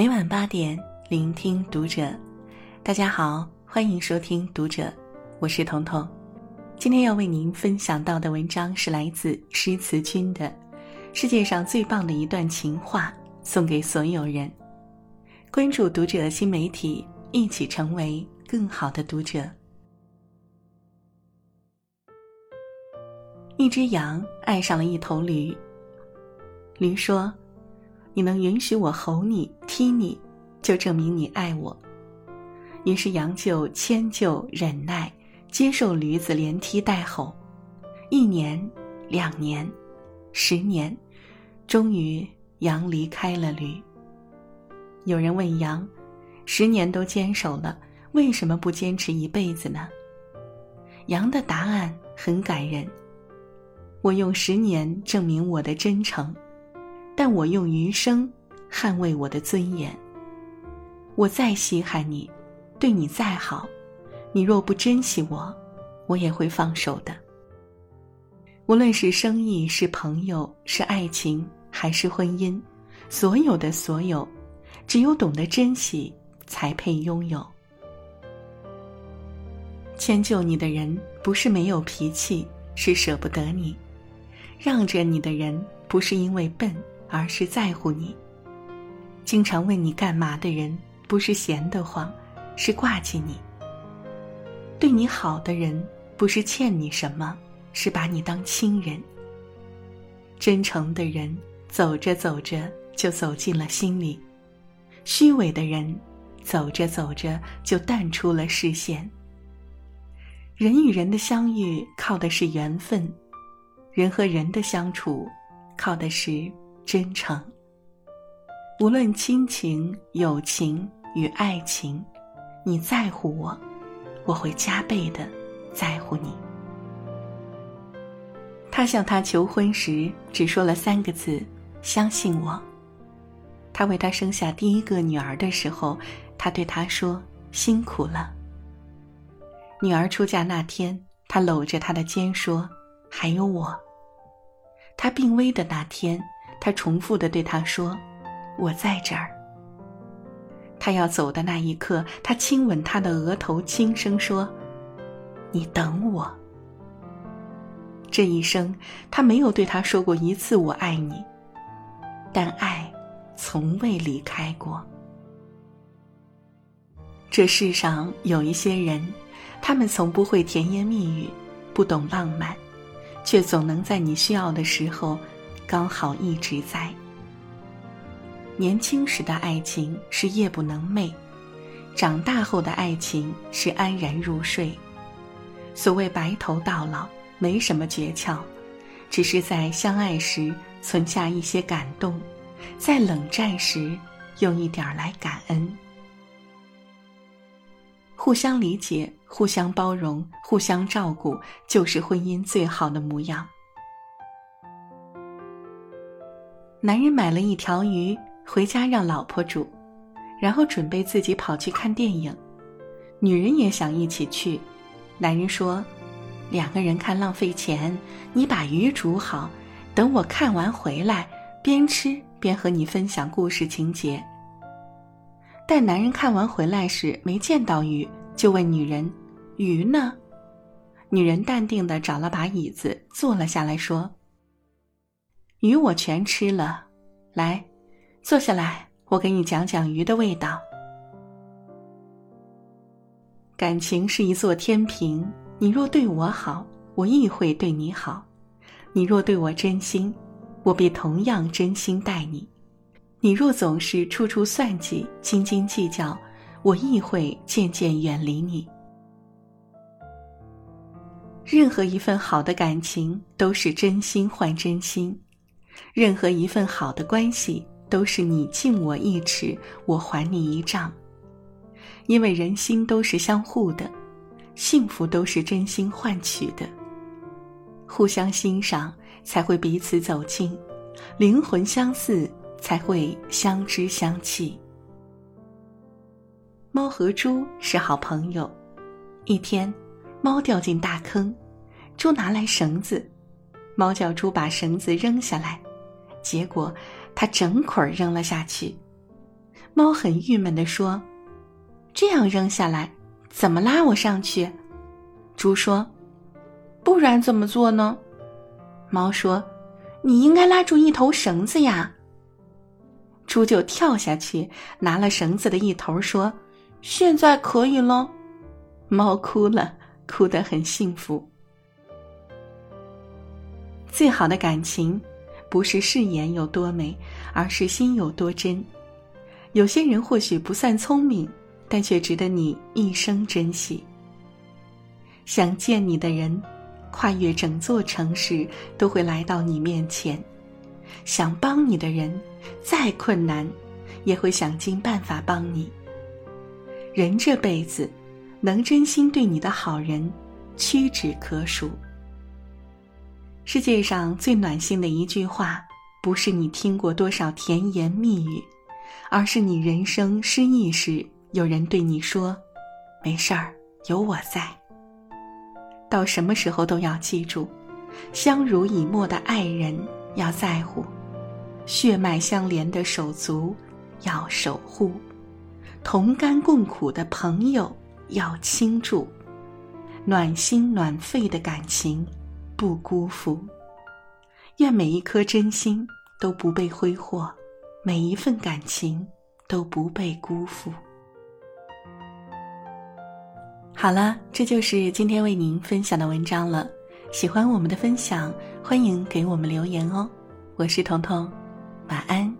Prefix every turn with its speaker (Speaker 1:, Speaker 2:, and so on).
Speaker 1: 每晚八点，聆听读者。大家好，欢迎收听《读者》，我是彤彤。今天要为您分享到的文章是来自诗词君的《世界上最棒的一段情话》，送给所有人。关注《读者》新媒体，一起成为更好的读者。一只羊爱上了一头驴。驴说：“你能允许我吼你、踢你，就证明你爱我。”于是羊就迁就、忍耐，接受驴子连踢带吼。一年、两年、十年，终于羊离开了驴。有人问羊：“十年都坚守了，为什么不坚持一辈子呢？”羊的答案很感人。我用十年证明我的真诚，但我用余生捍卫我的尊严。我再稀罕你，对你再好，你若不珍惜我，我也会放手的。无论是生意、是朋友、是爱情，还是婚姻，所有的所有，只有懂得珍惜，才配拥有。迁就你的人，不是没有脾气，是舍不得你。让着你的人，不是因为笨，而是在乎你。经常问你干嘛的人，不是闲得慌，是挂记你。对你好的人，不是欠你什么，是把你当亲人。真诚的人，走着走着就走进了心里；虚伪的人，走着走着就淡出了视线。人与人的相遇，靠的是缘分。人和人的相处，靠的是真诚。无论亲情、友情与爱情，你在乎我，我会加倍的在乎你。他向她求婚时，只说了三个字：“相信我。”他为他生下第一个女儿的时候，他对她说：“辛苦了。”女儿出嫁那天，他搂着她的肩说。还有我。他病危的那天，他重复的对他说：“我在这儿。”他要走的那一刻，他亲吻他的额头，轻声说：“你等我。”这一生，他没有对他说过一次“我爱你”，但爱从未离开过。这世上有一些人，他们从不会甜言蜜语，不懂浪漫。却总能在你需要的时候，刚好一直在。年轻时的爱情是夜不能寐，长大后的爱情是安然入睡。所谓白头到老，没什么诀窍，只是在相爱时存下一些感动，在冷战时用一点来感恩。互相理解、互相包容、互相照顾，就是婚姻最好的模样。男人买了一条鱼回家让老婆煮，然后准备自己跑去看电影。女人也想一起去，男人说：“两个人看浪费钱，你把鱼煮好，等我看完回来，边吃边和你分享故事情节。”但男人看完回来时没见到鱼，就问女人：“鱼呢？”女人淡定的找了把椅子坐了下来，说：“鱼我全吃了，来，坐下来，我给你讲讲鱼的味道。感情是一座天平，你若对我好，我亦会对你好；你若对我真心，我必同样真心待你。”你若总是处处算计、斤斤计较，我亦会渐渐远离你。任何一份好的感情都是真心换真心，任何一份好的关系都是你敬我一尺，我还你一丈。因为人心都是相互的，幸福都是真心换取的。互相欣赏，才会彼此走近，灵魂相似。才会相知相弃。猫和猪是好朋友。一天，猫掉进大坑，猪拿来绳子，猫叫猪把绳子扔下来，结果它整捆扔了下去。猫很郁闷地说：“这样扔下来，怎么拉我上去？”猪说：“不然怎么做呢？”猫说：“你应该拉住一头绳子呀。”猪就跳下去，拿了绳子的一头，说：“现在可以了。”猫哭了，哭得很幸福。最好的感情，不是誓言有多美，而是心有多真。有些人或许不算聪明，但却值得你一生珍惜。想见你的人，跨越整座城市都会来到你面前；想帮你的人，再困难，也会想尽办法帮你。人这辈子，能真心对你的好人，屈指可数。世界上最暖心的一句话，不是你听过多少甜言蜜语，而是你人生失意时，有人对你说：“没事儿，有我在。”到什么时候都要记住，相濡以沫的爱人要在乎，血脉相连的手足要守护，同甘共苦的朋友要倾注，暖心暖肺的感情。不辜负，愿每一颗真心都不被挥霍，每一份感情都不被辜负。好了，这就是今天为您分享的文章了。喜欢我们的分享，欢迎给我们留言哦。我是彤彤，晚安。